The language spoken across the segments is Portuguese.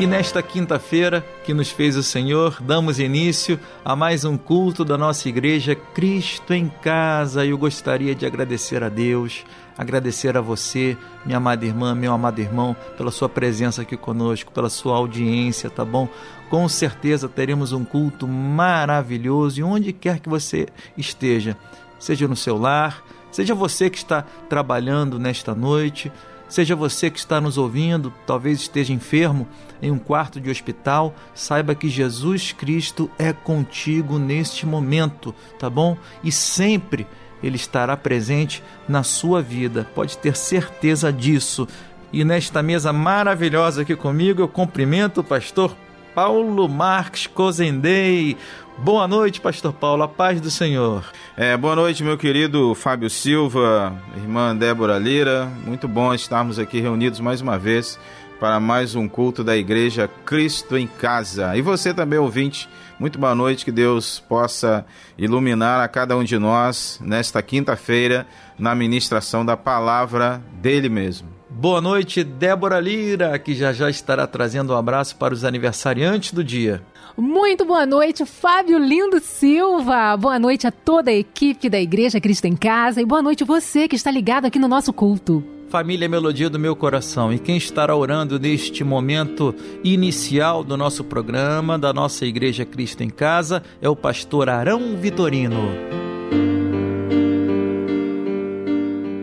E nesta quinta-feira que nos fez o Senhor, damos início a mais um culto da nossa igreja Cristo em Casa. Eu gostaria de agradecer a Deus, agradecer a você, minha amada irmã, meu amado irmão, pela sua presença aqui conosco, pela sua audiência, tá bom? Com certeza teremos um culto maravilhoso e onde quer que você esteja, seja no seu lar, seja você que está trabalhando nesta noite, Seja você que está nos ouvindo, talvez esteja enfermo em um quarto de hospital, saiba que Jesus Cristo é contigo neste momento, tá bom? E sempre ele estará presente na sua vida, pode ter certeza disso. E nesta mesa maravilhosa aqui comigo, eu cumprimento o pastor Paulo Marques Cozendei. Boa noite, Pastor Paulo, a paz do Senhor. É, boa noite, meu querido Fábio Silva, irmã Débora Lira. Muito bom estarmos aqui reunidos mais uma vez para mais um culto da Igreja Cristo em Casa. E você também, ouvinte, muito boa noite, que Deus possa iluminar a cada um de nós nesta quinta-feira na ministração da palavra dele mesmo. Boa noite, Débora Lira, que já já estará trazendo um abraço para os aniversariantes do dia. Muito boa noite, Fábio Lindo Silva. Boa noite a toda a equipe da Igreja Cristo em Casa e boa noite você que está ligado aqui no nosso culto. Família Melodia do meu coração, e quem estará orando neste momento inicial do nosso programa, da nossa Igreja Cristo em Casa, é o pastor Arão Vitorino.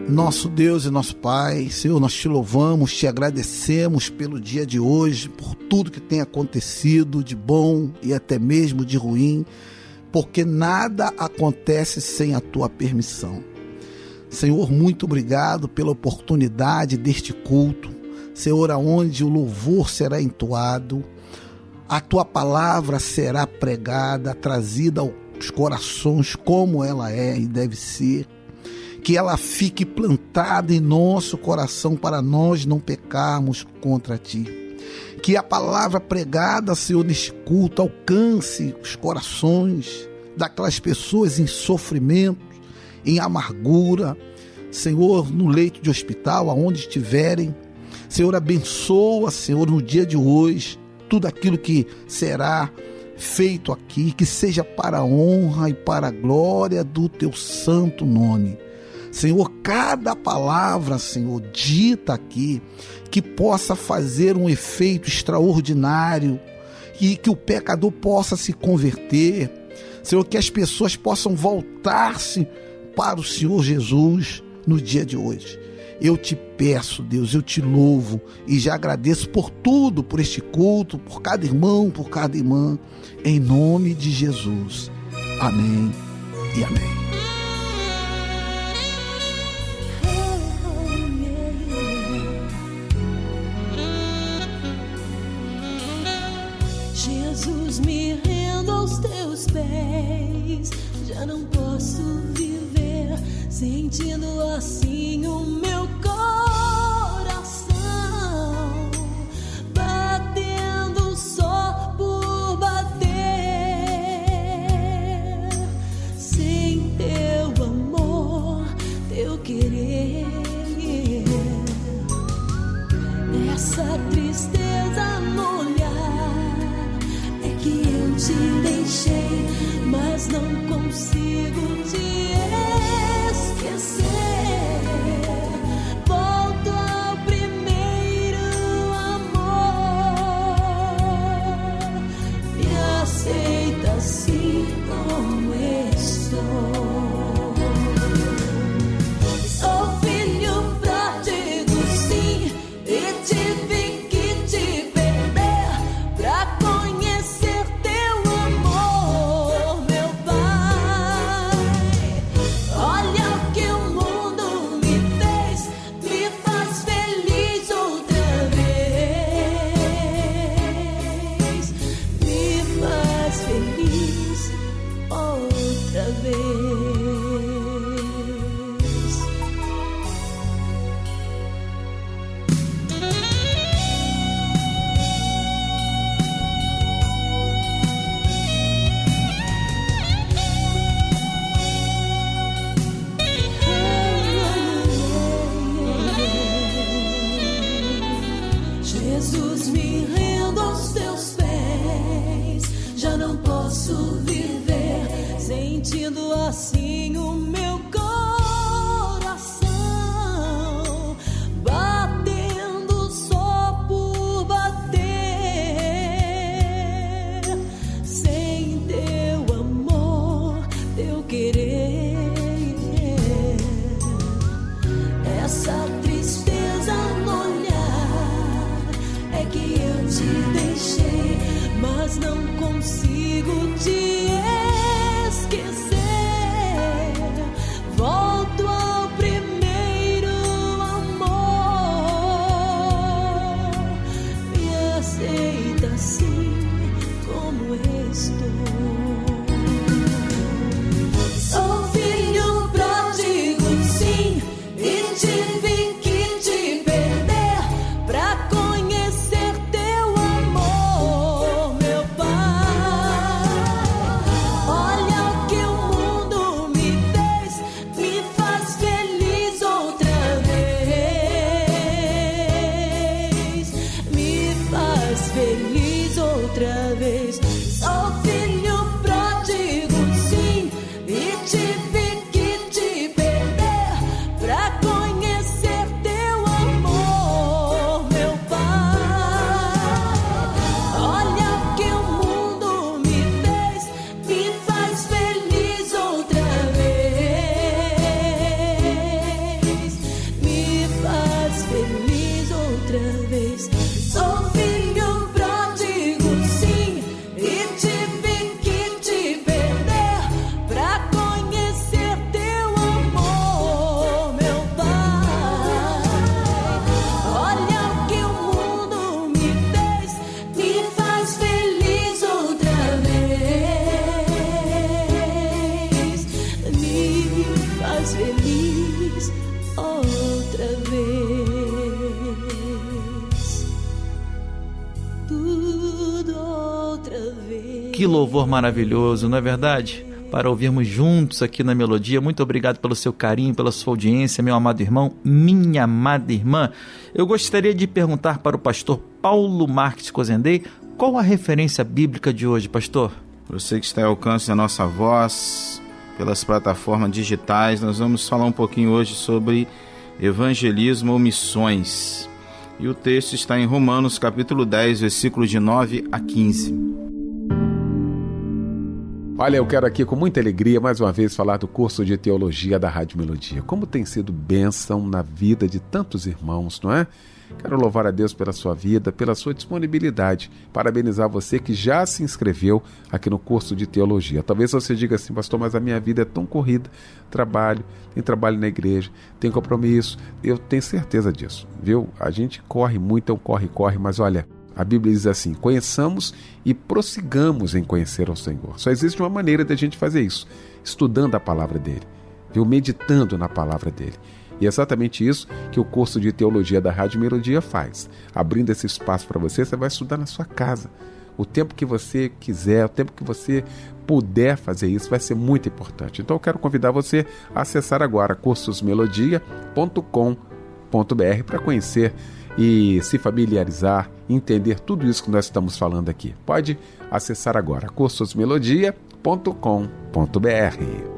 Nosso Deus e nosso Pai, Senhor, nós te louvamos, te agradecemos pelo dia de hoje, por tudo que tem acontecido de bom e até mesmo de ruim, porque nada acontece sem a tua permissão. Senhor, muito obrigado pela oportunidade deste culto, Senhor, aonde o louvor será entoado, a tua palavra será pregada, trazida aos corações como ela é e deve ser que ela fique plantada em nosso coração para nós não pecarmos contra ti. Que a palavra pregada, Senhor, neste culto alcance os corações daquelas pessoas em sofrimento, em amargura, Senhor, no leito de hospital, aonde estiverem. Senhor, abençoa, Senhor, no dia de hoje, tudo aquilo que será feito aqui, que seja para a honra e para a glória do teu santo nome. Senhor, cada palavra, Senhor, dita aqui, que possa fazer um efeito extraordinário e que o pecador possa se converter. Senhor, que as pessoas possam voltar-se para o Senhor Jesus no dia de hoje. Eu te peço, Deus, eu te louvo e já agradeço por tudo, por este culto, por cada irmão, por cada irmã, em nome de Jesus. Amém e amém. Pés. Já não posso viver sentindo assim o meu coração Que louvor maravilhoso, não é verdade? Para ouvirmos juntos aqui na Melodia. Muito obrigado pelo seu carinho, pela sua audiência, meu amado irmão, minha amada irmã. Eu gostaria de perguntar para o pastor Paulo Marques Cozendei qual a referência bíblica de hoje, pastor? Você que está ao alcance da nossa voz pelas plataformas digitais, nós vamos falar um pouquinho hoje sobre evangelismo ou missões. E o texto está em Romanos capítulo 10, versículos de 9 a 15. Olha, eu quero aqui com muita alegria mais uma vez falar do curso de teologia da Rádio Melodia. Como tem sido bênção na vida de tantos irmãos, não é? Quero louvar a Deus pela sua vida, pela sua disponibilidade. Parabenizar você que já se inscreveu aqui no curso de teologia. Talvez você diga assim, pastor, mas a minha vida é tão corrida. Trabalho, tem trabalho na igreja, tem compromisso. Eu tenho certeza disso, viu? A gente corre muito, é um corre, corre, mas olha, a Bíblia diz assim: conheçamos e prossigamos em conhecer ao Senhor. Só existe uma maneira de a gente fazer isso: estudando a palavra dele, viu? meditando na palavra dele. E é exatamente isso que o curso de teologia da Rádio Melodia faz. Abrindo esse espaço para você, você vai estudar na sua casa. O tempo que você quiser, o tempo que você puder fazer isso, vai ser muito importante. Então eu quero convidar você a acessar agora cursosmelodia.com.br para conhecer e se familiarizar, entender tudo isso que nós estamos falando aqui. Pode acessar agora cursosmelodia.com.br.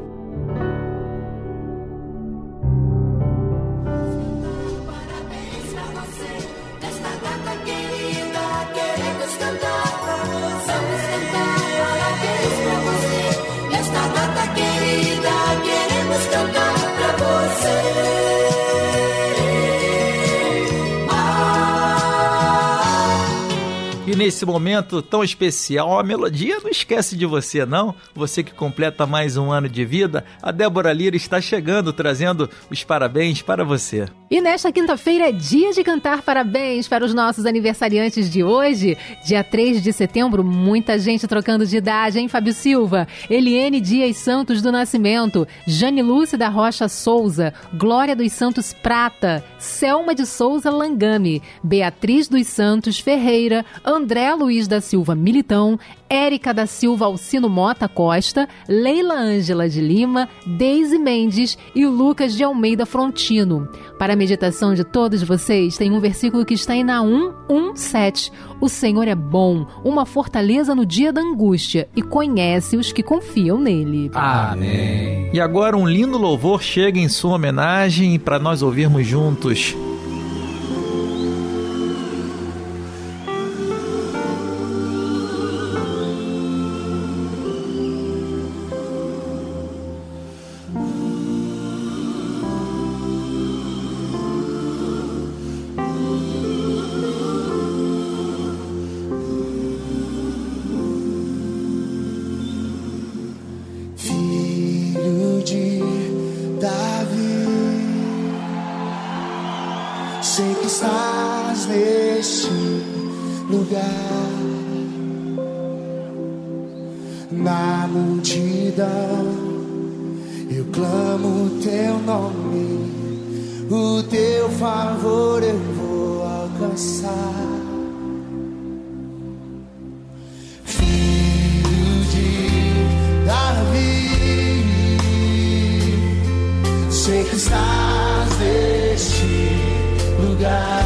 E nesse momento tão especial, a melodia não esquece de você, não. Você que completa mais um ano de vida, a Débora Lira está chegando trazendo os parabéns para você. E nesta quinta-feira é dia de cantar parabéns para os nossos aniversariantes de hoje. Dia 3 de setembro, muita gente trocando de idade, hein, Fábio Silva? Eliene Dias Santos do Nascimento, Jane Lúcia da Rocha Souza, Glória dos Santos Prata, Selma de Souza Langame, Beatriz dos Santos Ferreira, André Luiz da Silva Militão, Érica da Silva Alcino Mota Costa, Leila Ângela de Lima, Deise Mendes e Lucas de Almeida Frontino. Para a meditação de todos vocês, tem um versículo que está em Naum 1:7. O Senhor é bom, uma fortaleza no dia da angústia e conhece os que confiam nele. Amém. E agora um lindo louvor chega em sua homenagem para nós ouvirmos juntos. Estás neste lugar,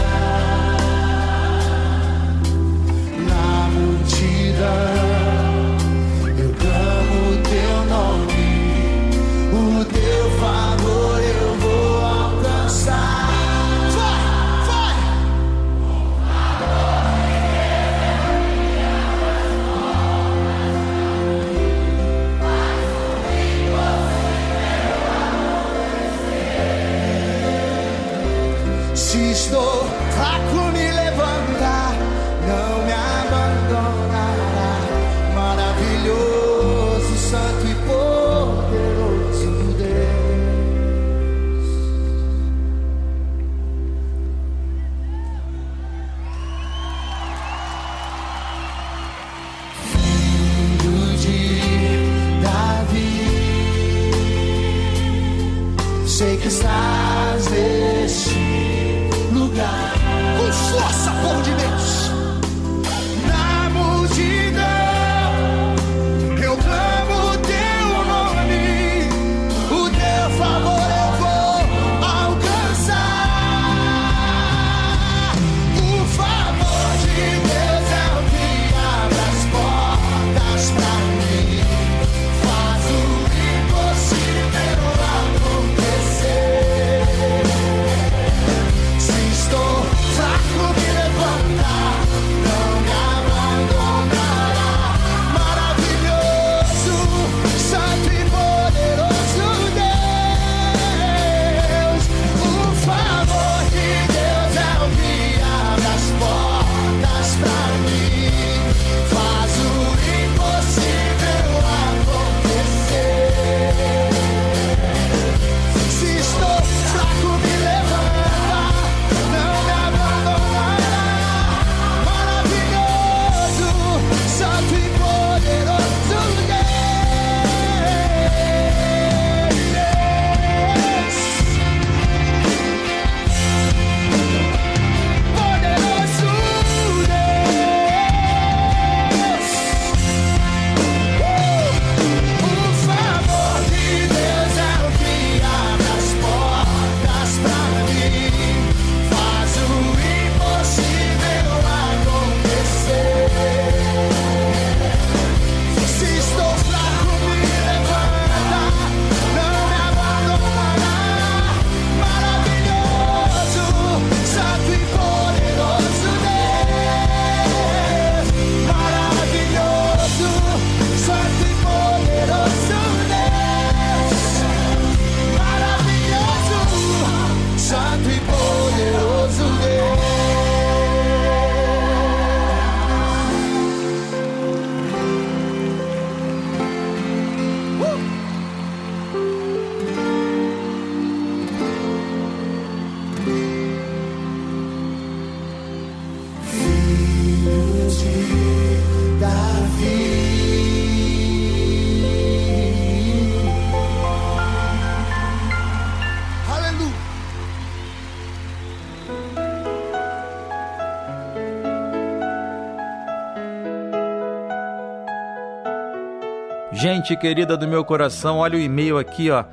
Gente querida do meu coração, olha o e-mail aqui, ó.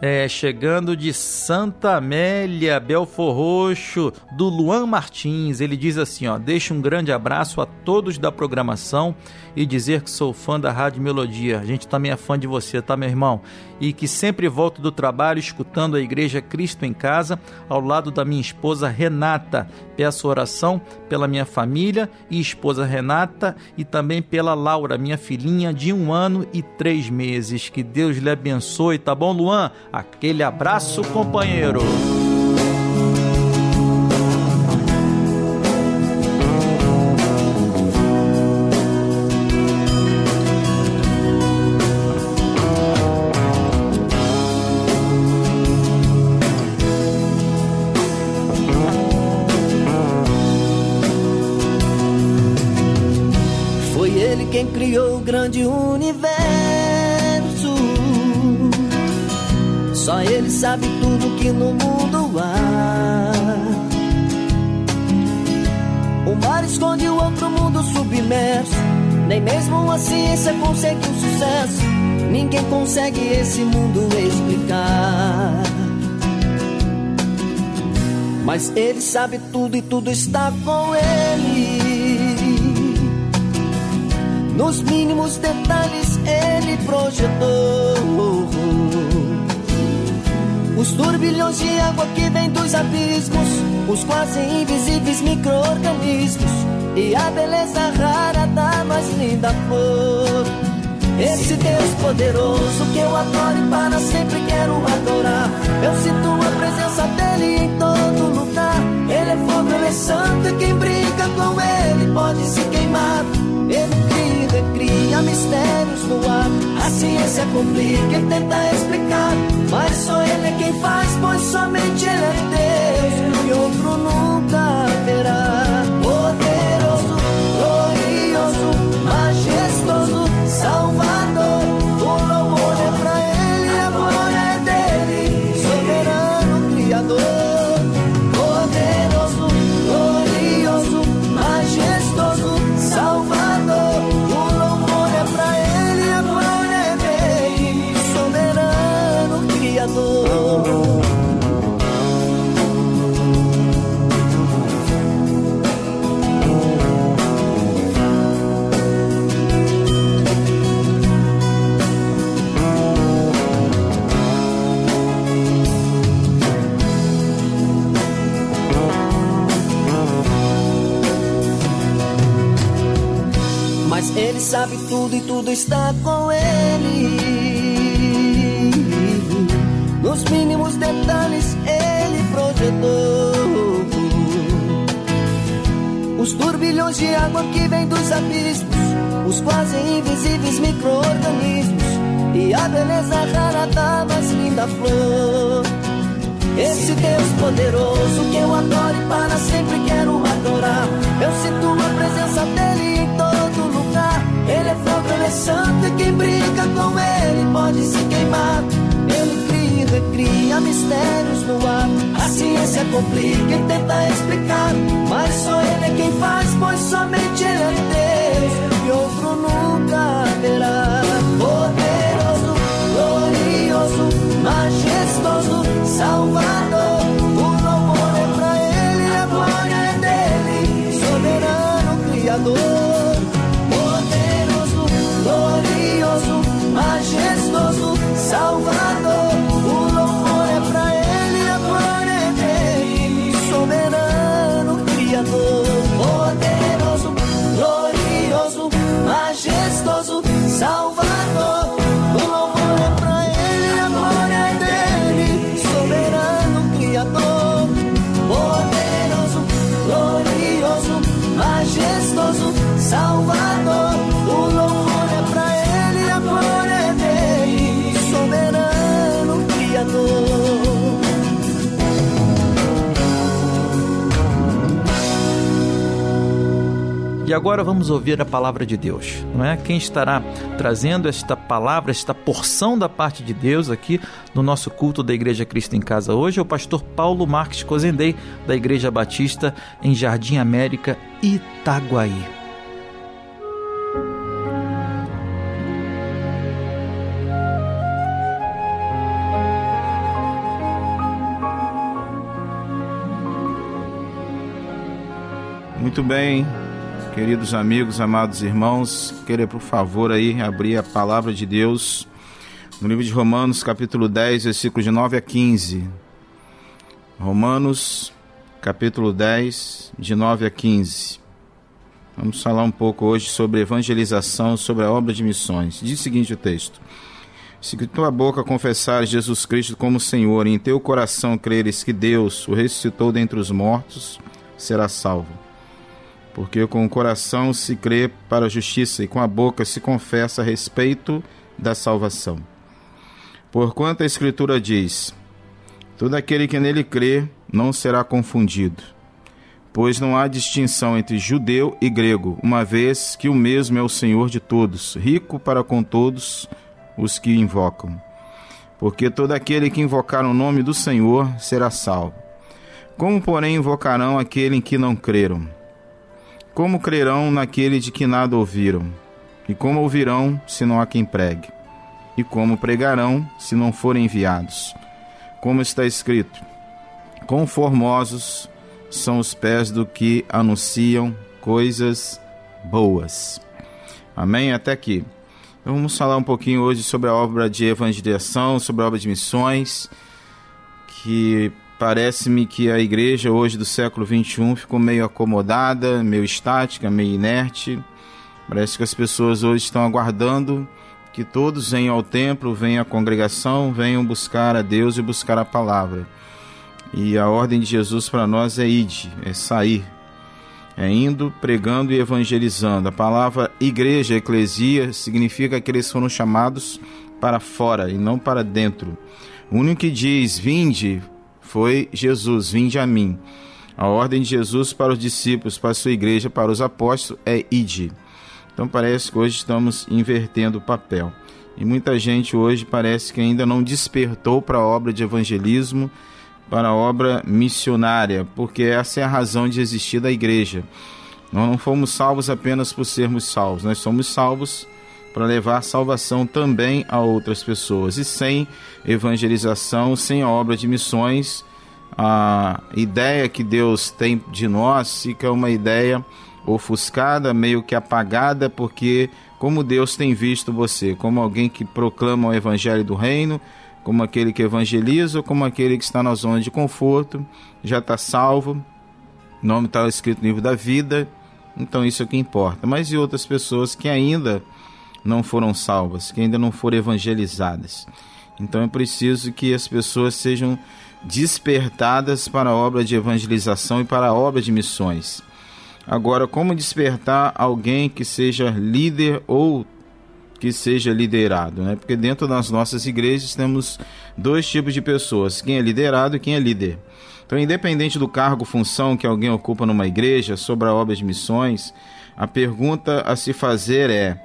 É, chegando de Santa Amélia, Belfor Roxo, do Luan Martins. Ele diz assim: ó, deixa um grande abraço a todos da programação e dizer que sou fã da Rádio Melodia. A gente também é fã de você, tá, meu irmão? E que sempre volto do trabalho escutando a Igreja Cristo em Casa, ao lado da minha esposa Renata. Peço oração pela minha família e esposa Renata e também pela Laura, minha filhinha de um ano e três meses. Que Deus lhe abençoe, tá bom, Luan? Aquele abraço, companheiro. Sabe tudo e tudo está com ele. Nos mínimos detalhes ele projetou os turbilhões de água que vem dos abismos, os quase invisíveis micro-organismos e a beleza rara da mais linda flor. Esse Deus poderoso que eu adoro e para sempre quero adorar. Eu sinto a presença dele em todo lugar. Ele é fogo, ele é santo e quem brinca com ele pode se queimar. Ele cria recria mistérios no ar. A ciência complica e tenta explicar. Mas só tudo e tudo está com ele. Nos mínimos detalhes ele projetou os turbilhões de água que vem dos abismos, os quase invisíveis micro-organismos e a beleza rara da mais linda flor. Esse Deus poderoso que eu adoro e para sempre quero adorar. Eu sinto a presença dele em todo é santo e quem brinca com ele pode se queimar. Ele cria e recria mistérios no ar. A ciência complica e tenta explicar. Mas só ele é quem faz, pois somente ele é Deus. E outro nunca haverá. Poderoso, glorioso, majestoso, Salvador. O louvor é pra ele, a glória é dele. Soberano Criador. agora vamos ouvir a palavra de Deus, não é? Quem estará trazendo esta palavra, esta porção da parte de Deus aqui no nosso culto da Igreja Cristo em Casa hoje é o pastor Paulo Marques Cozendei, da Igreja Batista em Jardim América, Itaguaí. Muito bem, queridos amigos, amados irmãos, queria por favor aí abrir a palavra de Deus no livro de Romanos, capítulo 10, versículos de 9 a 15. Romanos, capítulo 10, de 9 a 15. Vamos falar um pouco hoje sobre evangelização, sobre a obra de missões. Diz o seguinte o texto: Se com tua boca confessares Jesus Cristo como Senhor e em teu coração creres que Deus o ressuscitou dentre os mortos, serás salvo. Porque com o coração se crê para a justiça e com a boca se confessa a respeito da salvação. Porquanto a Escritura diz: Todo aquele que nele crê não será confundido, pois não há distinção entre judeu e grego, uma vez que o mesmo é o Senhor de todos, rico para com todos os que invocam. Porque todo aquele que invocar o nome do Senhor será salvo. Como, porém, invocarão aquele em que não creram? Como crerão naquele de que nada ouviram? E como ouvirão se não há quem pregue? E como pregarão se não forem enviados? Como está escrito: Quão formosos são os pés do que anunciam coisas boas. Amém? Até aqui. Então vamos falar um pouquinho hoje sobre a obra de evangelização, sobre a obra de missões, que parece-me que a igreja hoje do século 21 ficou meio acomodada, meio estática, meio inerte. Parece que as pessoas hoje estão aguardando que todos venham ao templo, venham à congregação, venham buscar a Deus e buscar a palavra. E a ordem de Jesus para nós é ide, é sair, é indo, pregando e evangelizando. A palavra igreja, eclesia, significa que eles foram chamados para fora e não para dentro. O único que diz vinde foi Jesus, vinde a mim. A ordem de Jesus para os discípulos, para a sua igreja, para os apóstolos é ide. Então parece que hoje estamos invertendo o papel. E muita gente hoje parece que ainda não despertou para a obra de evangelismo, para a obra missionária, porque essa é a razão de existir da igreja. Nós não fomos salvos apenas por sermos salvos, nós somos salvos para levar salvação também a outras pessoas. E sem evangelização, sem a obra de missões, a ideia que Deus tem de nós fica uma ideia ofuscada, meio que apagada, porque como Deus tem visto você, como alguém que proclama o evangelho do reino, como aquele que evangeliza, como aquele que está na zona de conforto, já está salvo, o nome está escrito no livro da vida, então isso é o que importa. Mas e outras pessoas que ainda não foram salvas, que ainda não foram evangelizadas? Então é preciso que as pessoas sejam despertadas para a obra de evangelização e para a obra de missões. Agora, como despertar alguém que seja líder ou que seja liderado, né? Porque dentro das nossas igrejas temos dois tipos de pessoas: quem é liderado e quem é líder. Então, independente do cargo, função que alguém ocupa numa igreja sobre a obra de missões, a pergunta a se fazer é: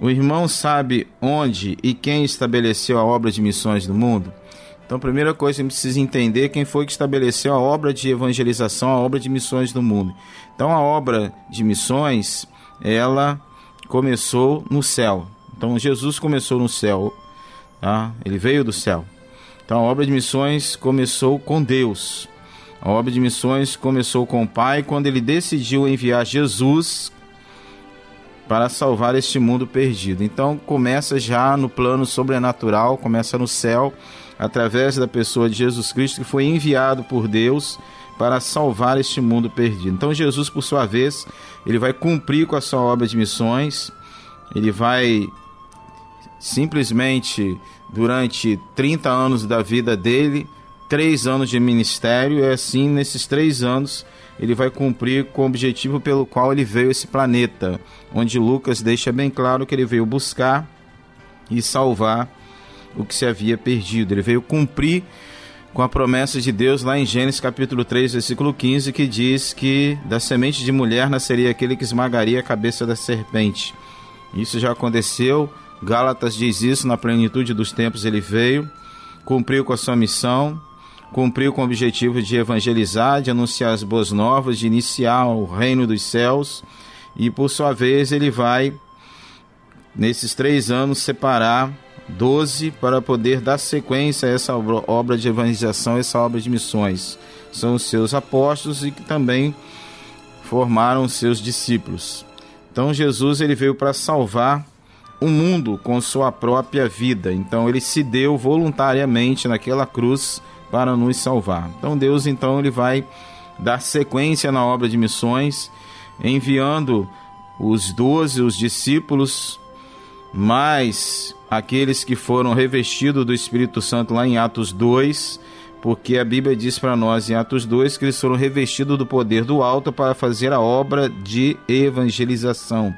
o irmão sabe onde e quem estabeleceu a obra de missões no mundo? Então, a primeira coisa que a gente precisa entender quem foi que estabeleceu a obra de evangelização, a obra de missões do mundo. Então, a obra de missões, ela começou no céu. Então, Jesus começou no céu, tá? Ele veio do céu. Então, a obra de missões começou com Deus. A obra de missões começou com o Pai quando ele decidiu enviar Jesus para salvar este mundo perdido. Então, começa já no plano sobrenatural, começa no céu através da pessoa de Jesus Cristo, que foi enviado por Deus para salvar este mundo perdido. Então, Jesus, por sua vez, ele vai cumprir com a sua obra de missões, ele vai simplesmente, durante 30 anos da vida dele, três anos de ministério, e assim, nesses três anos, ele vai cumprir com o objetivo pelo qual ele veio a esse planeta, onde Lucas deixa bem claro que ele veio buscar e salvar o que se havia perdido. Ele veio cumprir com a promessa de Deus lá em Gênesis capítulo 3, versículo 15, que diz que da semente de mulher nasceria aquele que esmagaria a cabeça da serpente. Isso já aconteceu. Gálatas diz isso, na plenitude dos tempos ele veio, cumpriu com a sua missão, cumpriu com o objetivo de evangelizar, de anunciar as boas novas, de iniciar o reino dos céus, e por sua vez ele vai, nesses três anos, separar 12 para poder dar sequência a essa obra de evangelização, essa obra de missões. São os seus apóstolos e que também formaram seus discípulos. Então Jesus ele veio para salvar o mundo com sua própria vida. Então ele se deu voluntariamente naquela cruz para nos salvar. Então Deus então ele vai dar sequência na obra de missões, enviando os doze, os discípulos, mais aqueles que foram revestidos do Espírito Santo lá em Atos 2, porque a Bíblia diz para nós em Atos 2 que eles foram revestidos do poder do alto para fazer a obra de evangelização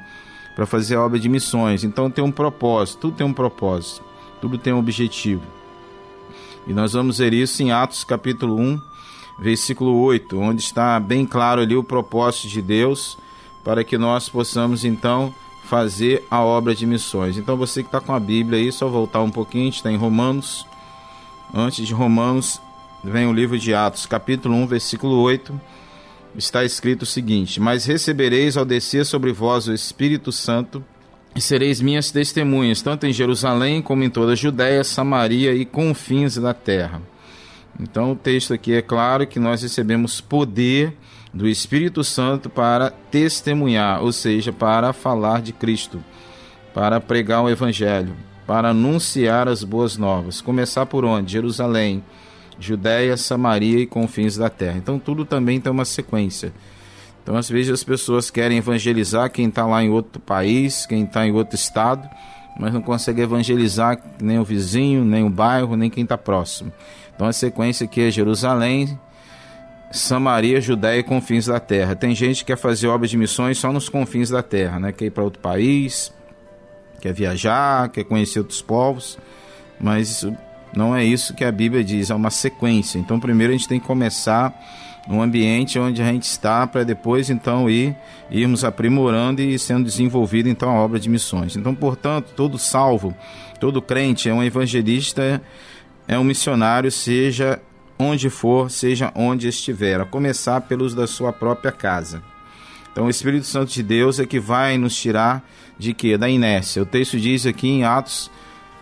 para fazer a obra de missões. Então tem um propósito, tudo tem um propósito, tudo tem um objetivo. E nós vamos ver isso em Atos capítulo 1, versículo 8, onde está bem claro ali o propósito de Deus para que nós possamos então fazer a obra de missões. Então você que está com a Bíblia aí, só voltar um pouquinho, está em Romanos. Antes de Romanos, vem o livro de Atos, capítulo 1, versículo 8 está escrito o seguinte: Mas recebereis ao descer sobre vós o Espírito Santo, e sereis minhas testemunhas, tanto em Jerusalém como em toda a Judéia, Samaria e confins da terra. Então o texto aqui é claro que nós recebemos poder do Espírito Santo para testemunhar, ou seja, para falar de Cristo, para pregar o Evangelho, para anunciar as boas novas. Começar por onde? Jerusalém, Judéia, Samaria e confins da terra. Então tudo também tem uma sequência. Então às vezes as pessoas querem evangelizar quem está lá em outro país, quem está em outro estado, mas não consegue evangelizar nem o vizinho, nem o bairro, nem quem está próximo. Então a sequência aqui é Jerusalém, Samaria, Judéia e confins da terra. Tem gente que quer fazer obras de missões só nos confins da terra, né? Quer ir para outro país, quer viajar, quer conhecer outros povos, mas não é isso que a Bíblia diz, é uma sequência. Então, primeiro a gente tem que começar no ambiente onde a gente está para depois então ir irmos aprimorando e sendo desenvolvido então a obra de missões. Então, portanto, todo salvo, todo crente é um evangelista, é um missionário, seja onde for, seja onde estiver, a começar pelos da sua própria casa. Então, o Espírito Santo de Deus é que vai nos tirar de quê? Da inércia. O texto diz aqui em Atos,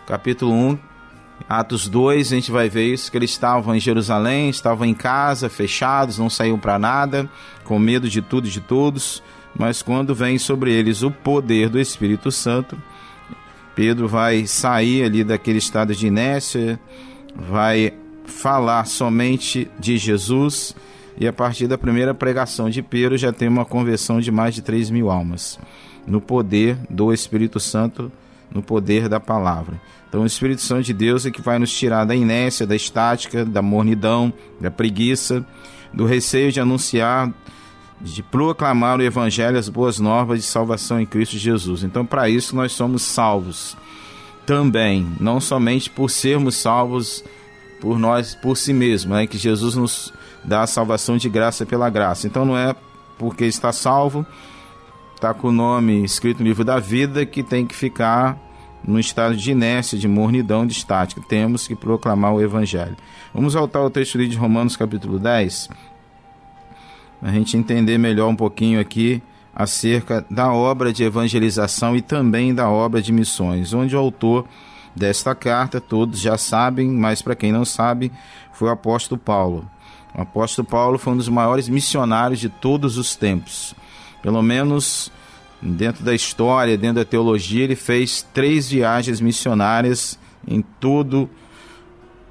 capítulo 1, Atos 2, a gente vai ver isso, que eles estavam em Jerusalém, estavam em casa, fechados, não saíam para nada, com medo de tudo e de todos, mas quando vem sobre eles o poder do Espírito Santo, Pedro vai sair ali daquele estado de inércia, vai falar somente de Jesus, e a partir da primeira pregação de Pedro já tem uma conversão de mais de 3 mil almas, no poder do Espírito Santo, no poder da palavra. Então, o Espírito Santo de Deus é que vai nos tirar da inércia, da estática, da mornidão, da preguiça, do receio de anunciar, de proclamar o Evangelho, as boas novas de salvação em Cristo Jesus. Então, para isso, nós somos salvos também, não somente por sermos salvos por nós, por si mesmo, né? que Jesus nos dá a salvação de graça pela graça. Então, não é porque está salvo, está com o nome escrito no livro da vida, que tem que ficar no estado de inércia, de mornidão, de estática. Temos que proclamar o Evangelho. Vamos voltar ao texto de Romanos capítulo 10, a gente entender melhor um pouquinho aqui acerca da obra de evangelização e também da obra de missões, onde o autor desta carta, todos já sabem, mas para quem não sabe, foi o apóstolo Paulo. O apóstolo Paulo foi um dos maiores missionários de todos os tempos. Pelo menos dentro da história, dentro da teologia, ele fez três viagens missionárias em todo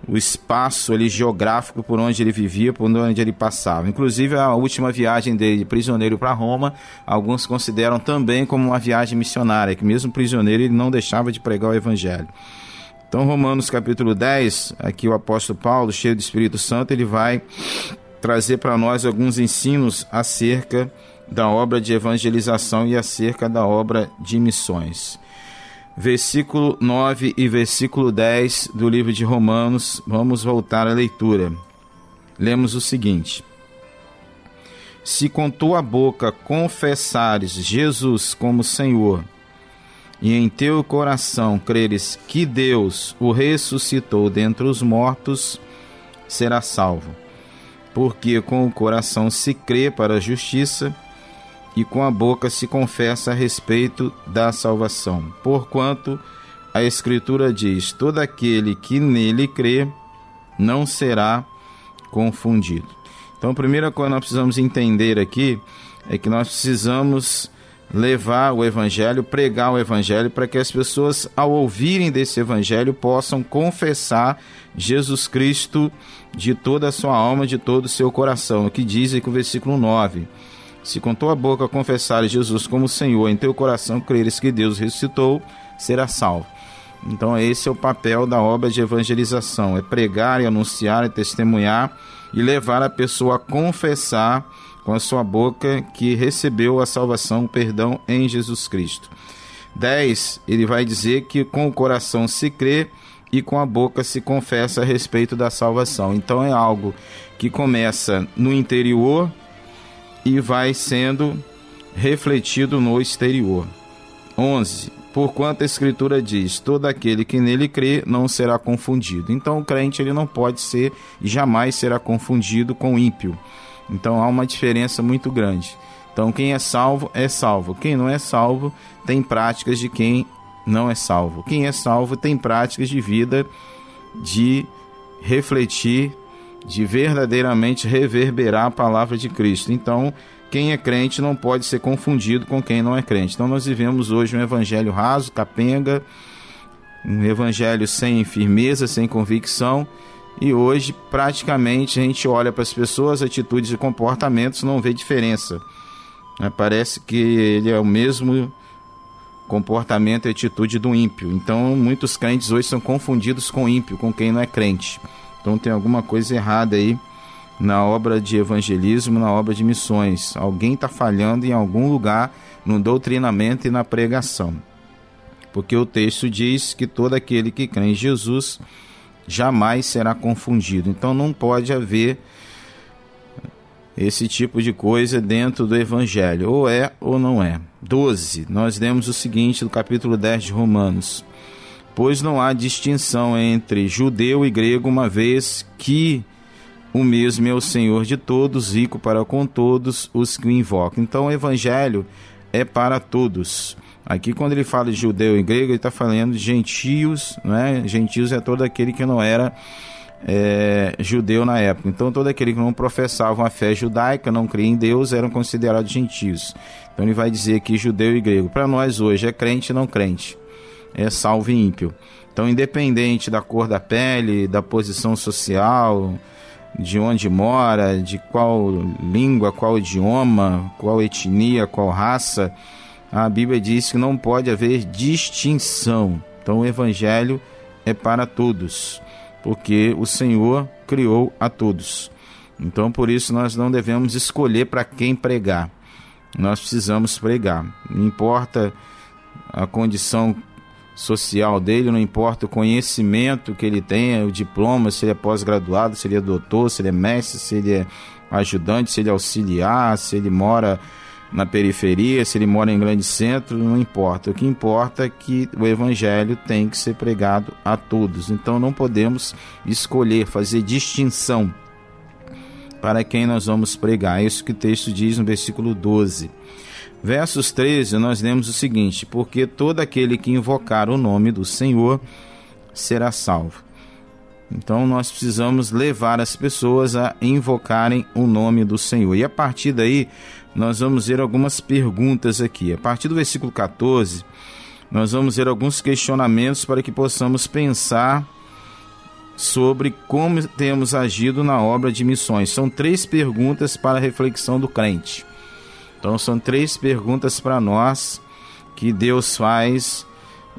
o espaço ali geográfico por onde ele vivia, por onde ele passava. Inclusive a última viagem dele de prisioneiro para Roma, alguns consideram também como uma viagem missionária, que mesmo prisioneiro ele não deixava de pregar o evangelho. Então, Romanos capítulo 10, aqui o apóstolo Paulo, cheio do Espírito Santo, ele vai trazer para nós alguns ensinos acerca da obra de evangelização e acerca da obra de missões. Versículo 9 e versículo 10 do livro de Romanos, vamos voltar à leitura. Lemos o seguinte: Se com tua boca confessares Jesus como Senhor, e em teu coração creres que Deus o ressuscitou dentre os mortos, será salvo. Porque com o coração se crê para a justiça, e com a boca se confessa a respeito da salvação. Porquanto a Escritura diz: todo aquele que nele crê não será confundido. Então, a primeira coisa que nós precisamos entender aqui é que nós precisamos levar o evangelho, pregar o evangelho para que as pessoas ao ouvirem desse evangelho possam confessar Jesus Cristo de toda a sua alma, de todo o seu coração. O que diz aqui o versículo 9: Se com tua boca confessares Jesus como Senhor, em teu coração creres que Deus ressuscitou, será salvo. Então esse é o papel da obra de evangelização, é pregar e anunciar e testemunhar e levar a pessoa a confessar com a sua boca que recebeu a salvação, o perdão em Jesus Cristo. 10, ele vai dizer que com o coração se crê e com a boca se confessa a respeito da salvação. Então é algo que começa no interior e vai sendo refletido no exterior. 11. Porquanto a Escritura diz: todo aquele que nele crê não será confundido. Então o crente ele não pode ser e jamais será confundido com ímpio. Então há uma diferença muito grande. Então quem é salvo é salvo. Quem não é salvo tem práticas de quem não é salvo. Quem é salvo tem práticas de vida de refletir, de verdadeiramente reverberar a palavra de Cristo. Então, quem é crente não pode ser confundido com quem não é crente. Então, nós vivemos hoje um evangelho raso, capenga, um evangelho sem firmeza, sem convicção. E hoje, praticamente, a gente olha para as pessoas, atitudes e comportamentos, não vê diferença. Né? Parece que ele é o mesmo comportamento e atitude do ímpio. Então, muitos crentes hoje são confundidos com ímpio, com quem não é crente. Então, tem alguma coisa errada aí na obra de evangelismo, na obra de missões. Alguém está falhando em algum lugar no doutrinamento e na pregação. Porque o texto diz que todo aquele que crê em Jesus jamais será confundido. Então, não pode haver esse tipo de coisa dentro do Evangelho. Ou é ou não é. 12. Nós lemos o seguinte do capítulo 10 de Romanos. Pois não há distinção entre judeu e grego, uma vez que o mesmo é o Senhor de todos, rico para com todos os que o invocam. Então o Evangelho é para todos. Aqui, quando ele fala de judeu e grego, ele está falando de gentios, né? Gentios é todo aquele que não era é, judeu na época. Então, todo aquele que não professava uma fé judaica, não cria em Deus, eram considerados gentios. Então, ele vai dizer aqui judeu e grego. Para nós hoje é crente e não crente, é salvo e ímpio. Então, independente da cor da pele, da posição social, de onde mora, de qual língua, qual idioma, qual etnia, qual raça, a Bíblia diz que não pode haver distinção. Então, o Evangelho é para todos porque o Senhor criou a todos. Então, por isso, nós não devemos escolher para quem pregar. Nós precisamos pregar. Não importa a condição social dele, não importa o conhecimento que ele tenha, o diploma, se ele é pós-graduado, se ele é doutor, se ele é mestre, se ele é ajudante, se ele é auxiliar, se ele mora na periferia, se ele mora em grande centro, não importa. O que importa é que o evangelho tem que ser pregado a todos. Então não podemos escolher, fazer distinção para quem nós vamos pregar. É isso que o texto diz no versículo 12. Versos 13, nós lemos o seguinte: Porque todo aquele que invocar o nome do Senhor será salvo. Então nós precisamos levar as pessoas a invocarem o nome do Senhor. E a partir daí, nós vamos ver algumas perguntas aqui. A partir do versículo 14, nós vamos ver alguns questionamentos para que possamos pensar sobre como temos agido na obra de missões. São três perguntas para a reflexão do crente. Então, são três perguntas para nós que Deus faz,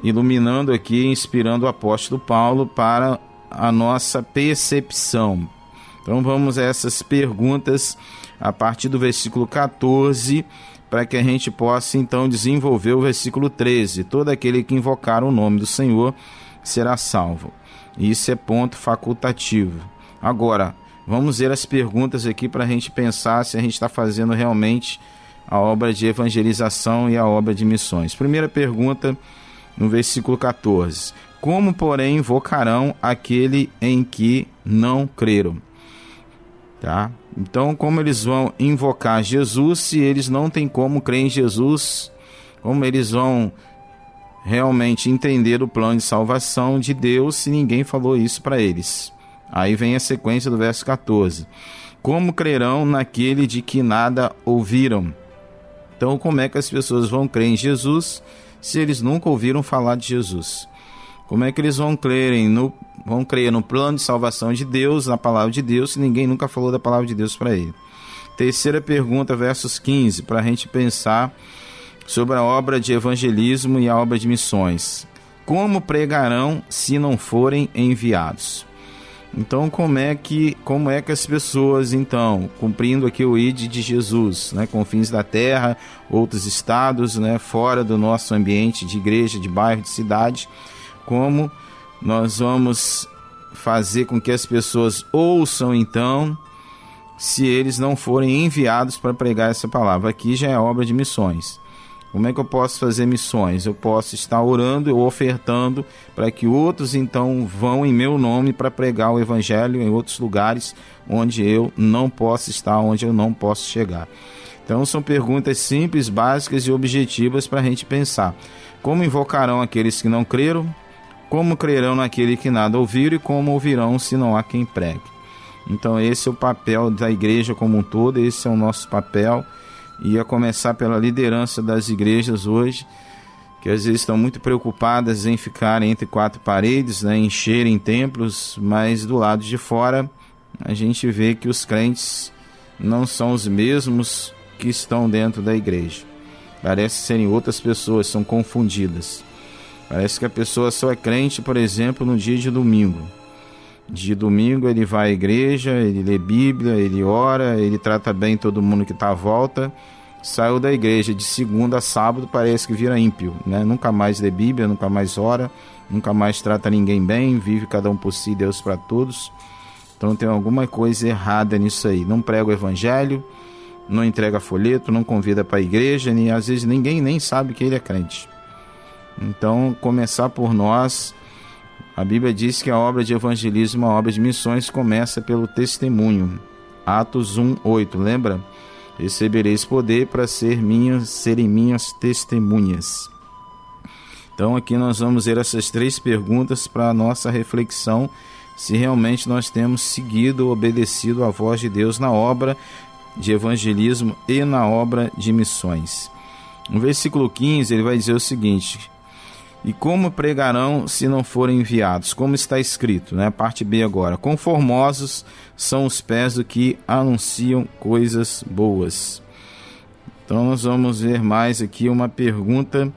iluminando aqui, inspirando o apóstolo Paulo para a nossa percepção. Então, vamos a essas perguntas a partir do versículo 14, para que a gente possa então desenvolver o versículo 13. Todo aquele que invocar o nome do Senhor será salvo. Isso é ponto facultativo. Agora, vamos ver as perguntas aqui para a gente pensar se a gente está fazendo realmente a obra de evangelização e a obra de missões. Primeira pergunta, no versículo 14: Como, porém, invocarão aquele em que não creram? Tá? Então, como eles vão invocar Jesus se eles não têm como crer em Jesus? Como eles vão realmente entender o plano de salvação de Deus se ninguém falou isso para eles? Aí vem a sequência do verso 14. Como crerão naquele de que nada ouviram? Então, como é que as pessoas vão crer em Jesus se eles nunca ouviram falar de Jesus? Como é que eles vão crer no, vão crer no plano de salvação de Deus, na palavra de Deus, se ninguém nunca falou da palavra de Deus para ele? Terceira pergunta, versos 15, para a gente pensar sobre a obra de evangelismo e a obra de missões. Como pregarão se não forem enviados? Então, como é que como é que as pessoas então, cumprindo aqui o id de Jesus, né, com fins da terra, outros estados, né, fora do nosso ambiente de igreja, de bairro, de cidade, como nós vamos fazer com que as pessoas ouçam então, se eles não forem enviados para pregar essa palavra? Aqui já é obra de missões. Como é que eu posso fazer missões? Eu posso estar orando ou ofertando para que outros então vão em meu nome para pregar o evangelho em outros lugares onde eu não posso estar, onde eu não posso chegar. Então são perguntas simples, básicas e objetivas para a gente pensar. Como invocarão aqueles que não creram? Como crerão naquele que nada ouviram e como ouvirão se não há quem pregue? Então esse é o papel da igreja como um todo, esse é o nosso papel e a começar pela liderança das igrejas hoje, que às vezes estão muito preocupadas em ficar entre quatro paredes, né, encherem templos, mas do lado de fora a gente vê que os crentes não são os mesmos que estão dentro da igreja. Parece serem outras pessoas, são confundidas. Parece que a pessoa só é crente, por exemplo, no dia de domingo. De domingo ele vai à igreja, ele lê Bíblia, ele ora, ele trata bem todo mundo que está à volta. Saiu da igreja de segunda a sábado, parece que vira ímpio, né? Nunca mais lê Bíblia, nunca mais ora, nunca mais trata ninguém bem, vive cada um por si, Deus para todos. Então tem alguma coisa errada nisso aí. Não prega o evangelho, não entrega folheto, não convida para a igreja, nem às vezes ninguém nem sabe que ele é crente. Então, começar por nós a Bíblia diz que a obra de evangelismo, a obra de missões, começa pelo testemunho. Atos 1, 8, lembra? Recebereis poder para ser minhas, serem minhas testemunhas. Então aqui nós vamos ver essas três perguntas para a nossa reflexão, se realmente nós temos seguido, obedecido à voz de Deus na obra de evangelismo e na obra de missões. No versículo 15 ele vai dizer o seguinte: e como pregarão se não forem enviados? Como está escrito, né? Parte B agora. Conformosos são os pés do que anunciam coisas boas. Então nós vamos ver mais aqui uma pergunta,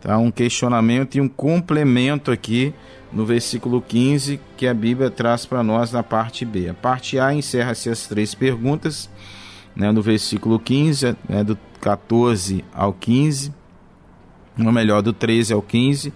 tá? um questionamento e um complemento aqui no versículo 15 que a Bíblia traz para nós na parte B. A parte A encerra-se as três perguntas, né? no versículo 15, né? do 14 ao 15 ou melhor, do 13 ao 15,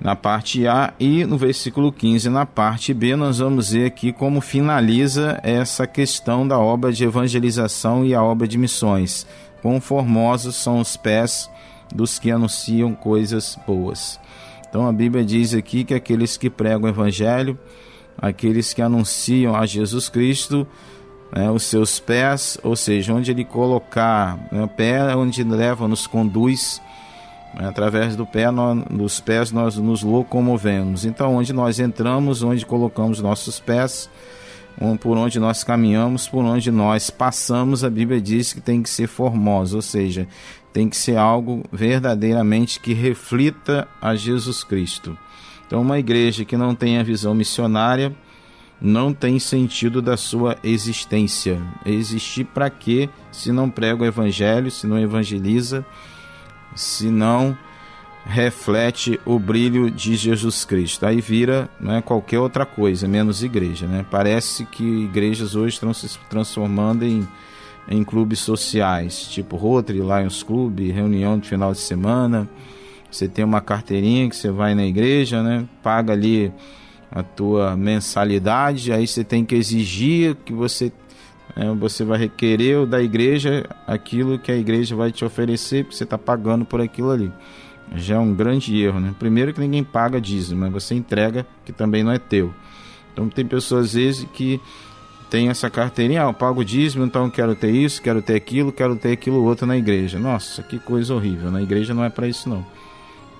na parte A, e no versículo 15, na parte B, nós vamos ver aqui como finaliza essa questão da obra de evangelização e a obra de missões. Quão formosos são os pés dos que anunciam coisas boas. Então a Bíblia diz aqui que aqueles que pregam o Evangelho, aqueles que anunciam a Jesus Cristo, né, os seus pés, ou seja, onde ele colocar, né, o pé é onde leva, nos conduz? Através do pé, nós, dos pés nós nos locomovemos. Então, onde nós entramos, onde colocamos nossos pés, por onde nós caminhamos, por onde nós passamos, a Bíblia diz que tem que ser formosa, ou seja, tem que ser algo verdadeiramente que reflita a Jesus Cristo. Então, uma igreja que não tem a visão missionária não tem sentido da sua existência. Existir para quê se não prega o evangelho, se não evangeliza? Se não reflete o brilho de Jesus Cristo. Aí vira né, qualquer outra coisa, menos igreja. Né? Parece que igrejas hoje estão se transformando em, em clubes sociais, tipo Rotary, Lions Club, reunião de final de semana. Você tem uma carteirinha que você vai na igreja, né? paga ali a tua mensalidade, aí você tem que exigir que você você vai requerer da igreja aquilo que a igreja vai te oferecer, porque você está pagando por aquilo ali. Já é um grande erro, né? Primeiro que ninguém paga dízimo, mas você entrega que também não é teu. Então tem pessoas às vezes que tem essa carteirinha, ah, eu pago dízimo, então quero ter isso, quero ter aquilo, quero ter aquilo outro na igreja. Nossa, que coisa horrível. Na igreja não é para isso não.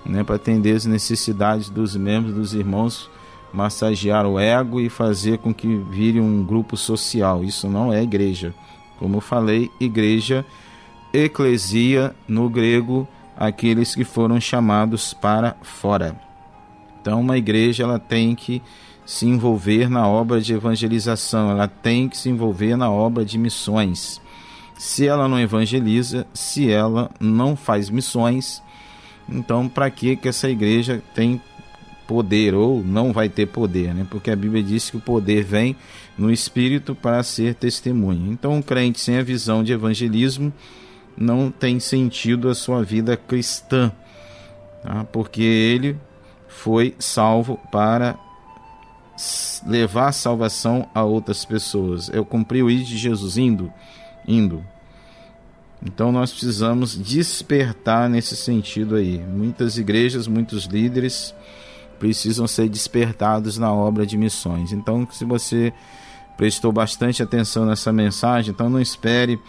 Não é para atender as necessidades dos membros, dos irmãos massagear o ego e fazer com que vire um grupo social. Isso não é igreja. Como eu falei, igreja eclesia no grego, aqueles que foram chamados para fora. Então, uma igreja ela tem que se envolver na obra de evangelização, ela tem que se envolver na obra de missões. Se ela não evangeliza, se ela não faz missões, então para que que essa igreja tem poder ou não vai ter poder, né? Porque a Bíblia diz que o poder vem no espírito para ser testemunha. Então, um crente sem a visão de evangelismo não tem sentido a sua vida cristã, tá? porque ele foi salvo para levar salvação a outras pessoas. Eu cumpri o ID de Jesus indo, indo. Então nós precisamos despertar nesse sentido aí. Muitas igrejas, muitos líderes precisam ser despertados na obra de missões. Então, se você prestou bastante atenção nessa mensagem, então não espere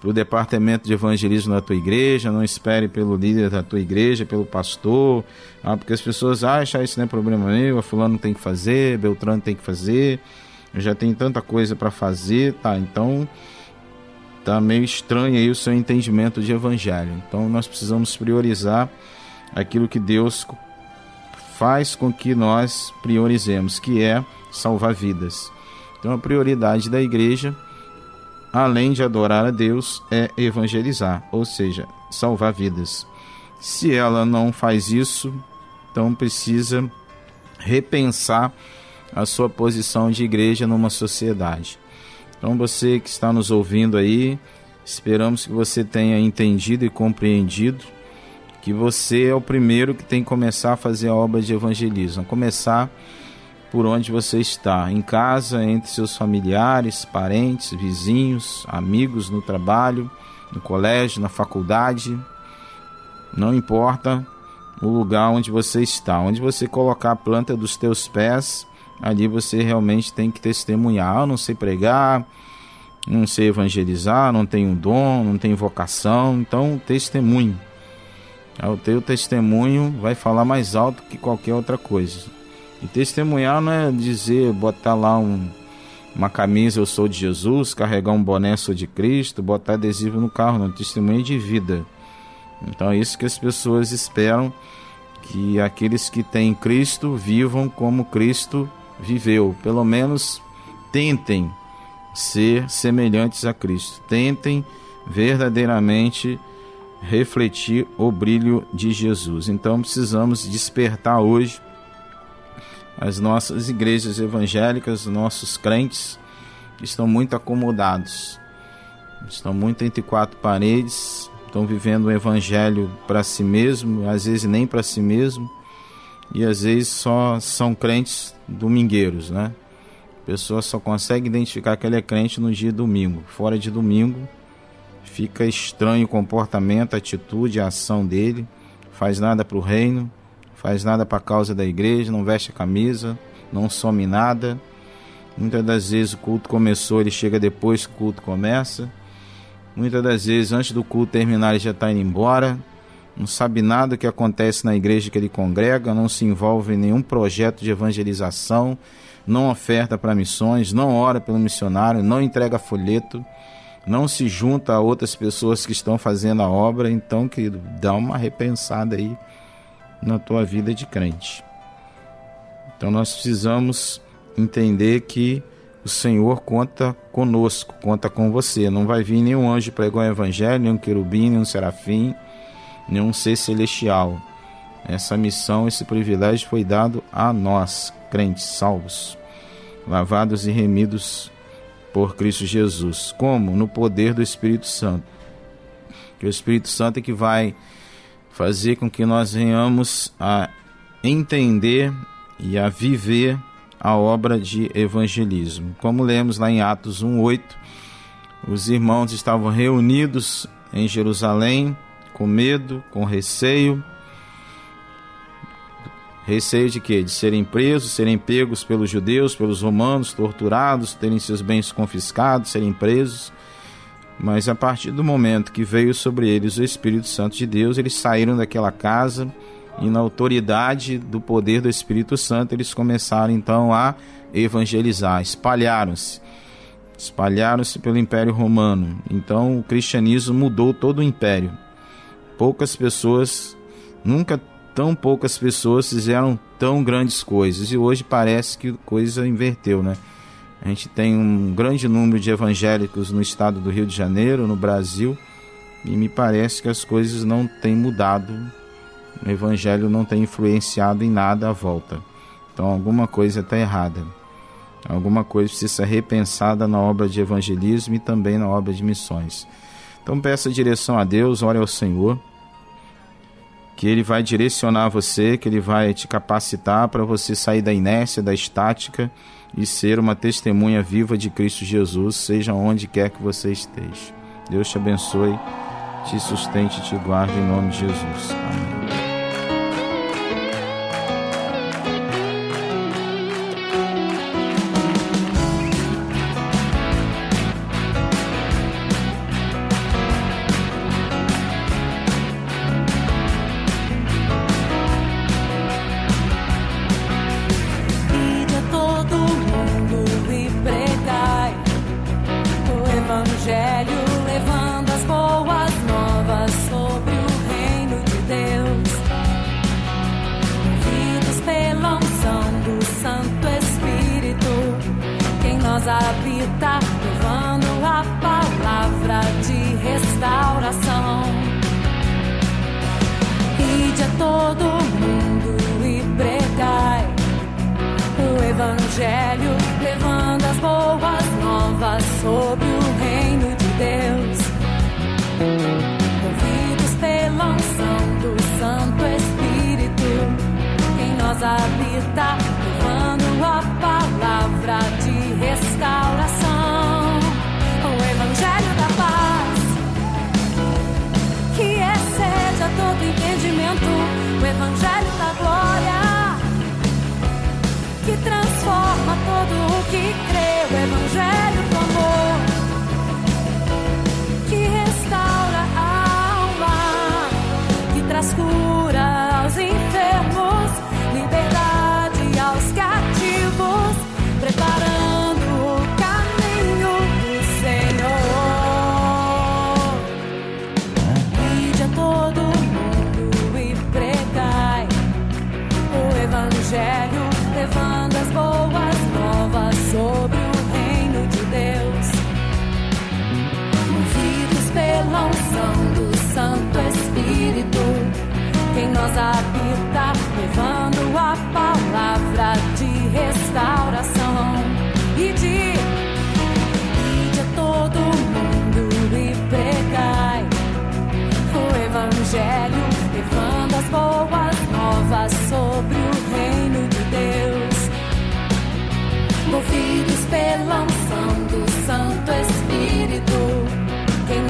para o departamento de evangelismo da tua igreja, não espere pelo líder da tua igreja, pelo pastor, ah, porque as pessoas acham ah, isso não é problema meu, fulano tem que fazer, Beltrano tem que fazer, eu já tenho tanta coisa para fazer, tá? Então tá meio estranho aí o seu entendimento de evangelho. Então nós precisamos priorizar aquilo que Deus faz com que nós priorizemos, que é salvar vidas. Então a prioridade da igreja além de adorar a Deus, é evangelizar, ou seja, salvar vidas. Se ela não faz isso, então precisa repensar a sua posição de igreja numa sociedade. Então você que está nos ouvindo aí, esperamos que você tenha entendido e compreendido que você é o primeiro que tem que começar a fazer a obra de evangelismo, começar por onde você está, em casa, entre seus familiares, parentes, vizinhos, amigos, no trabalho, no colégio, na faculdade. Não importa o lugar onde você está, onde você colocar a planta dos teus pés, ali você realmente tem que testemunhar. Eu não sei pregar, não sei evangelizar, não tenho dom, não tenho vocação, então testemunho. O teu testemunho vai falar mais alto que qualquer outra coisa. E testemunhar não é dizer, botar lá um, uma camisa eu sou de Jesus, carregar um boné sou de Cristo, botar adesivo no carro, não. Testemunho de vida. Então é isso que as pessoas esperam, que aqueles que têm Cristo vivam como Cristo viveu. Pelo menos tentem ser semelhantes a Cristo. Tentem verdadeiramente refletir o brilho de Jesus. Então precisamos despertar hoje as nossas igrejas evangélicas, nossos crentes, estão muito acomodados, estão muito entre quatro paredes, estão vivendo o evangelho para si mesmo, às vezes nem para si mesmo, e às vezes só são crentes domingueiros, né? A pessoa só consegue identificar que ele é crente no dia domingo. Fora de domingo, fica estranho o comportamento, a atitude, a ação dele, faz nada para o reino, faz nada para a causa da igreja, não veste a camisa, não some nada. Muitas das vezes o culto começou, ele chega depois que o culto começa. Muitas das vezes, antes do culto terminar, ele já está indo embora. Não sabe nada do que acontece na igreja que ele congrega, não se envolve em nenhum projeto de evangelização, não oferta para missões, não ora pelo missionário, não entrega folheto, não se junta a outras pessoas que estão fazendo a obra. Então, querido, dá uma repensada aí na tua vida de crente. Então nós precisamos entender que o Senhor conta conosco, conta com você. Não vai vir nenhum anjo pregar o evangelho, nenhum querubim, nenhum serafim, nenhum ser celestial. Essa missão, esse privilégio foi dado a nós, crentes salvos, lavados e remidos por Cristo Jesus. Como? No poder do Espírito Santo. Que o Espírito Santo é que vai fazer com que nós venhamos a entender e a viver a obra de evangelismo. Como lemos lá em Atos 1:8, os irmãos estavam reunidos em Jerusalém com medo, com receio. Receio de quê? De serem presos, serem pegos pelos judeus, pelos romanos, torturados, terem seus bens confiscados, serem presos. Mas a partir do momento que veio sobre eles o Espírito Santo de Deus, eles saíram daquela casa e, na autoridade do poder do Espírito Santo, eles começaram então a evangelizar, espalharam-se. espalharam-se pelo Império Romano. Então o cristianismo mudou todo o império. Poucas pessoas, nunca tão poucas pessoas fizeram tão grandes coisas e hoje parece que a coisa inverteu, né? A gente tem um grande número de evangélicos no estado do Rio de Janeiro, no Brasil, e me parece que as coisas não têm mudado. O evangelho não tem influenciado em nada à volta. Então alguma coisa está errada. Alguma coisa precisa ser repensada na obra de evangelismo e também na obra de missões. Então peça direção a Deus, ore ao Senhor, que Ele vai direcionar você, que Ele vai te capacitar para você sair da inércia, da estática e ser uma testemunha viva de Cristo Jesus, seja onde quer que você esteja. Deus te abençoe, te sustente e te guarde em nome de Jesus. Amém.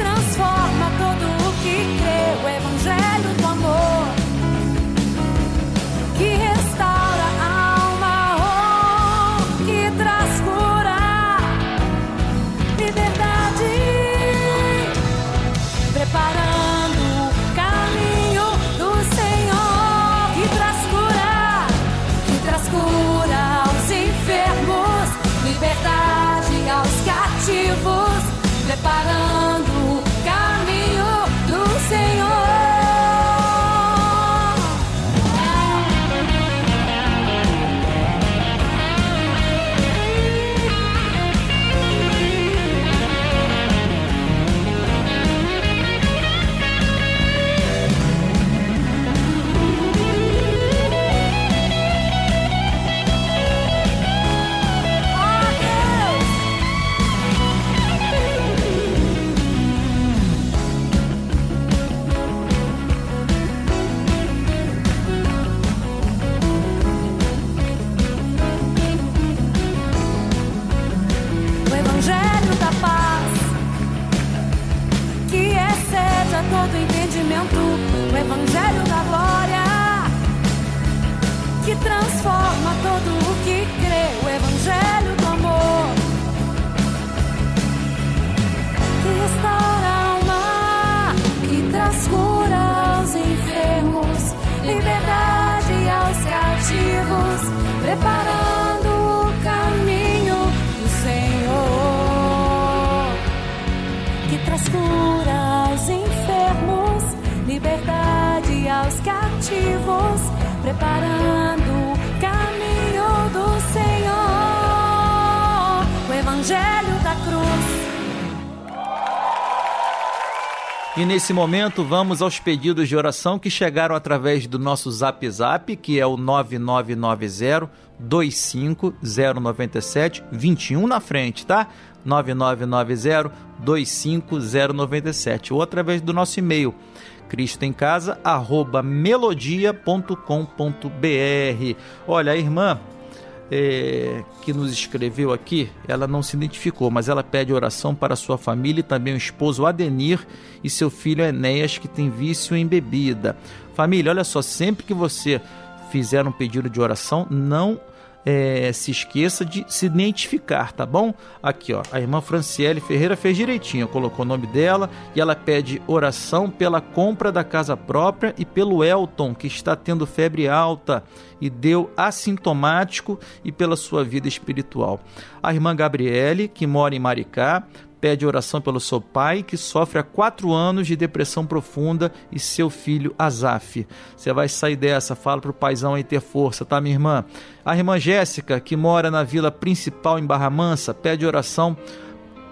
Senhor. Nesse momento vamos aos pedidos de oração que chegaram através do nosso Zap Zap, que é o 9990 25097 21 na frente, tá? 9990 25097 ou através do nosso e-mail cristoemcasa@melodia.com.br. Olha, a irmã é, que nos escreveu aqui, ela não se identificou, mas ela pede oração para sua família e também o esposo Adenir e seu filho Enéas, que tem vício em bebida. Família, olha só, sempre que você fizer um pedido de oração, não é, se esqueça de se identificar, tá bom? Aqui, ó, a irmã Franciele Ferreira fez direitinho, colocou o nome dela e ela pede oração pela compra da casa própria e pelo Elton, que está tendo febre alta e deu assintomático e pela sua vida espiritual. A irmã Gabriele, que mora em Maricá, pede oração pelo seu pai, que sofre há quatro anos de depressão profunda, e seu filho Azaf. Você vai sair dessa, fala pro paizão aí ter força, tá, minha irmã? A irmã Jéssica, que mora na vila principal em Barra Mansa, pede oração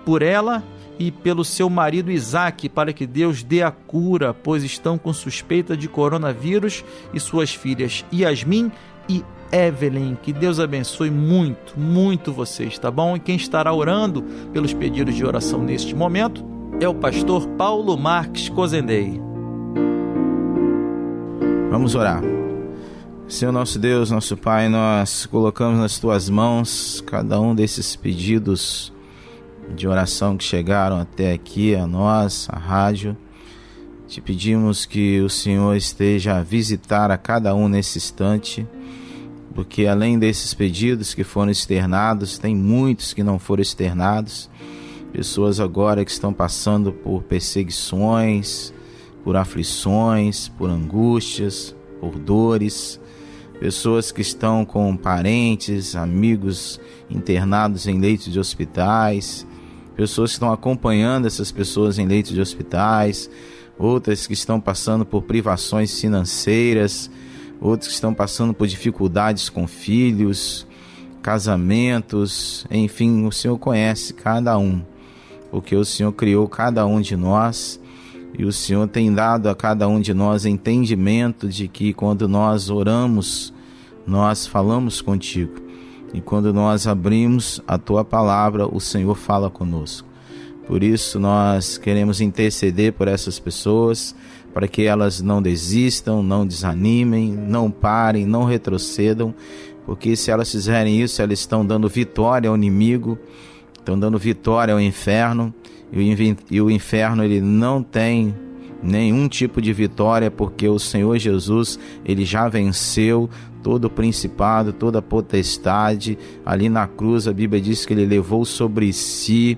por ela e pelo seu marido Isaac, para que Deus dê a cura, pois estão com suspeita de coronavírus, e suas filhas Yasmin e Evelyn. Que Deus abençoe muito, muito vocês, tá bom? E quem estará orando pelos pedidos de oração neste momento é o pastor Paulo Marques Cozendei. Vamos orar. Senhor nosso Deus, nosso Pai, nós colocamos nas tuas mãos cada um desses pedidos de oração que chegaram até aqui a nós, a rádio. Te pedimos que o Senhor esteja a visitar a cada um nesse instante, porque além desses pedidos que foram externados, tem muitos que não foram externados. Pessoas agora que estão passando por perseguições, por aflições, por angústias, por dores. Pessoas que estão com parentes, amigos internados em leitos de hospitais, pessoas que estão acompanhando essas pessoas em leitos de hospitais, outras que estão passando por privações financeiras, outros que estão passando por dificuldades com filhos, casamentos, enfim, o Senhor conhece cada um, porque o Senhor criou cada um de nós e o Senhor tem dado a cada um de nós entendimento de que quando nós oramos, nós falamos contigo. E quando nós abrimos a tua palavra, o Senhor fala conosco. Por isso nós queremos interceder por essas pessoas, para que elas não desistam, não desanimem, não parem, não retrocedam, porque se elas fizerem isso, elas estão dando vitória ao inimigo, estão dando vitória ao inferno, e o inferno ele não tem nenhum tipo de vitória, porque o Senhor Jesus, ele já venceu todo o principado, toda a potestade. Ali na cruz, a Bíblia diz que ele levou sobre si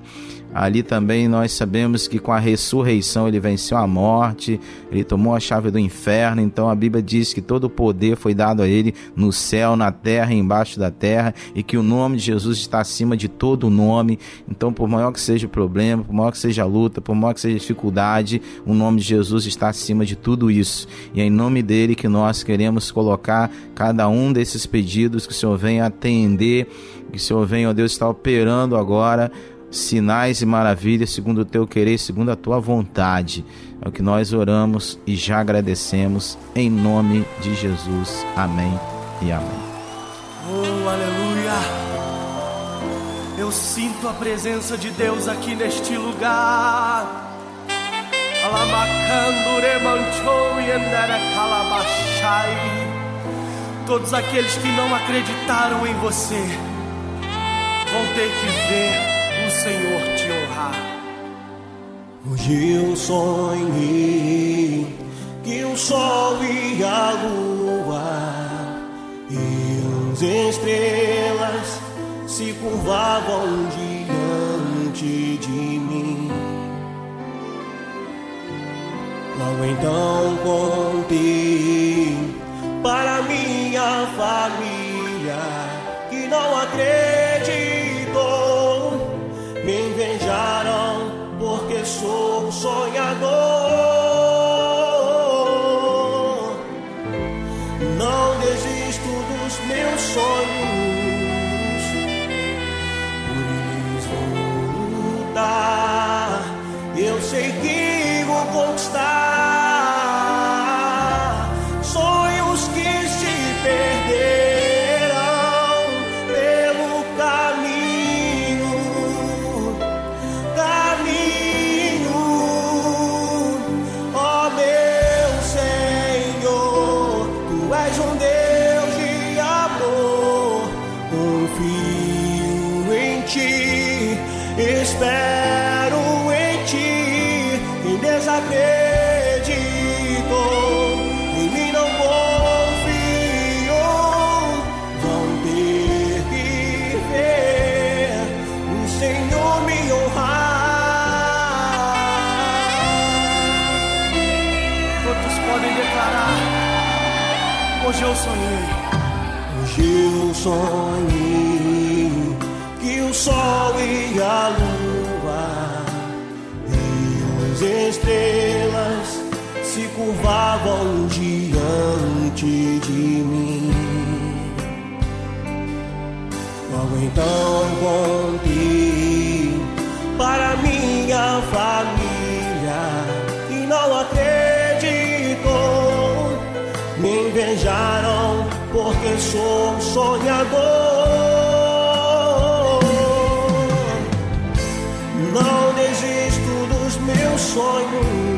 Ali também nós sabemos que com a ressurreição ele venceu a morte, ele tomou a chave do inferno. Então a Bíblia diz que todo o poder foi dado a ele no céu, na terra embaixo da terra, e que o nome de Jesus está acima de todo nome. Então, por maior que seja o problema, por maior que seja a luta, por maior que seja a dificuldade, o nome de Jesus está acima de tudo isso. E é em nome dele que nós queremos colocar cada um desses pedidos que o Senhor venha atender, que o Senhor venha, ó Deus, está operando agora sinais e maravilhas segundo o teu querer, segundo a tua vontade. É o que nós oramos e já agradecemos em nome de Jesus. Amém e amém. Oh, aleluia! Eu sinto a presença de Deus aqui neste lugar. Todos aqueles que não acreditaram em você vão ter que ver Senhor te honrar. Hoje eu sonhei que o sol e a lua e as estrelas se curvavam diante de mim. Logo então contei porque sou um sonhador. Não desisto dos meus sonhos,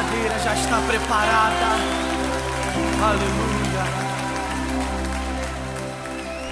cadeira já está preparada. Aleluia.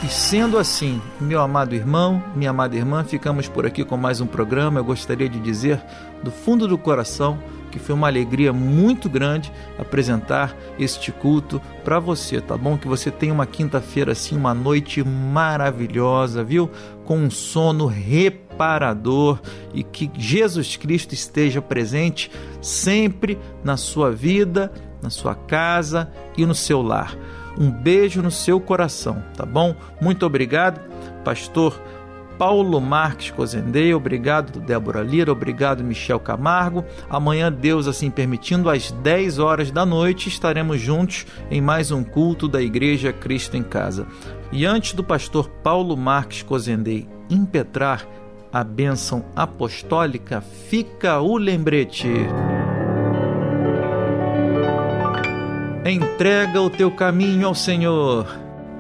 E sendo assim, meu amado irmão, minha amada irmã, ficamos por aqui com mais um programa. Eu gostaria de dizer do fundo do coração que foi uma alegria muito grande apresentar este culto para você, tá bom? Que você tenha uma quinta-feira assim, uma noite maravilhosa, viu? Com um sono reparador e que Jesus Cristo esteja presente sempre na sua vida, na sua casa e no seu lar. Um beijo no seu coração, tá bom? Muito obrigado. pastor Paulo Marques Cozendei, obrigado Débora Lira, obrigado Michel Camargo. Amanhã, Deus assim permitindo, às 10 horas da noite, estaremos juntos em mais um culto da Igreja Cristo em Casa. E antes do pastor Paulo Marques Cozendei impetrar a bênção apostólica, fica o lembrete. Entrega o teu caminho ao Senhor,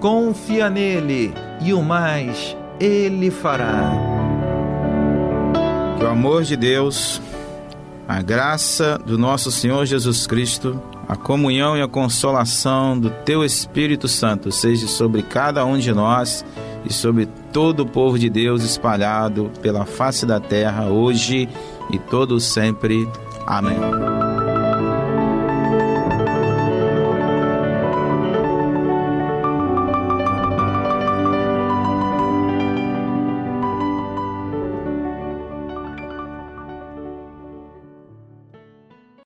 confia nele e o mais ele fará. Que o amor de Deus, a graça do nosso Senhor Jesus Cristo, a comunhão e a consolação do Teu Espírito Santo seja sobre cada um de nós e sobre todo o povo de Deus espalhado pela face da terra, hoje e todo sempre. Amém.